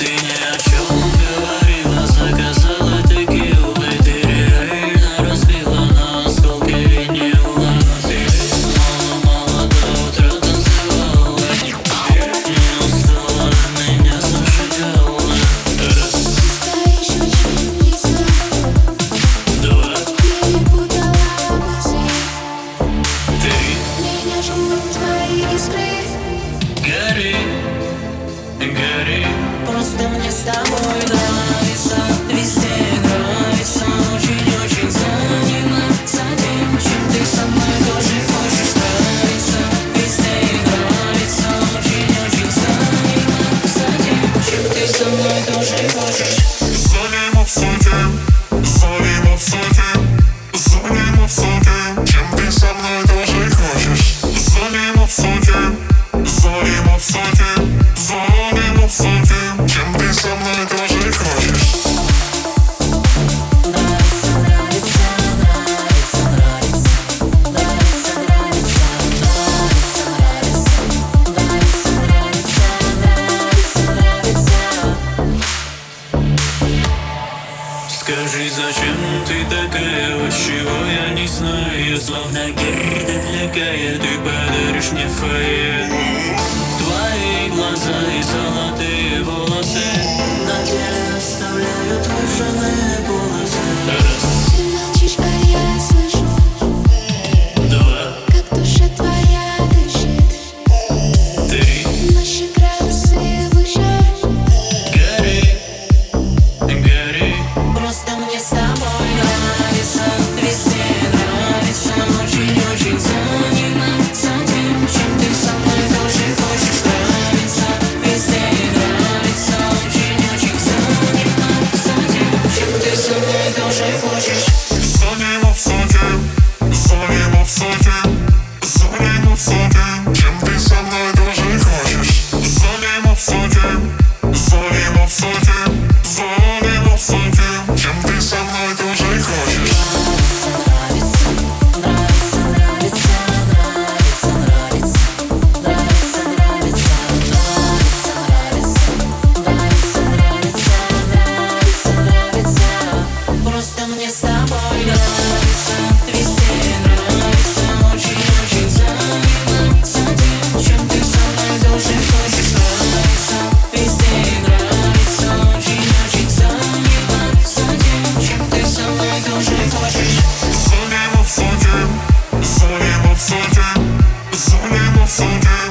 ты ни о чем говоришь. с тобой нравится Везде нравится Очень-очень заниматься тем, чем ты со мной тоже хочешь нравится Везде нравится Очень-очень заниматься тем, чем ты со мной тоже хочешь. Заниматься тем, Скажи, зачем ты такая, вот чего я не знаю Словно герда лякая, ты подаришь мне фае Твои глаза и золотые волосы. На теле оставляют выжженные see.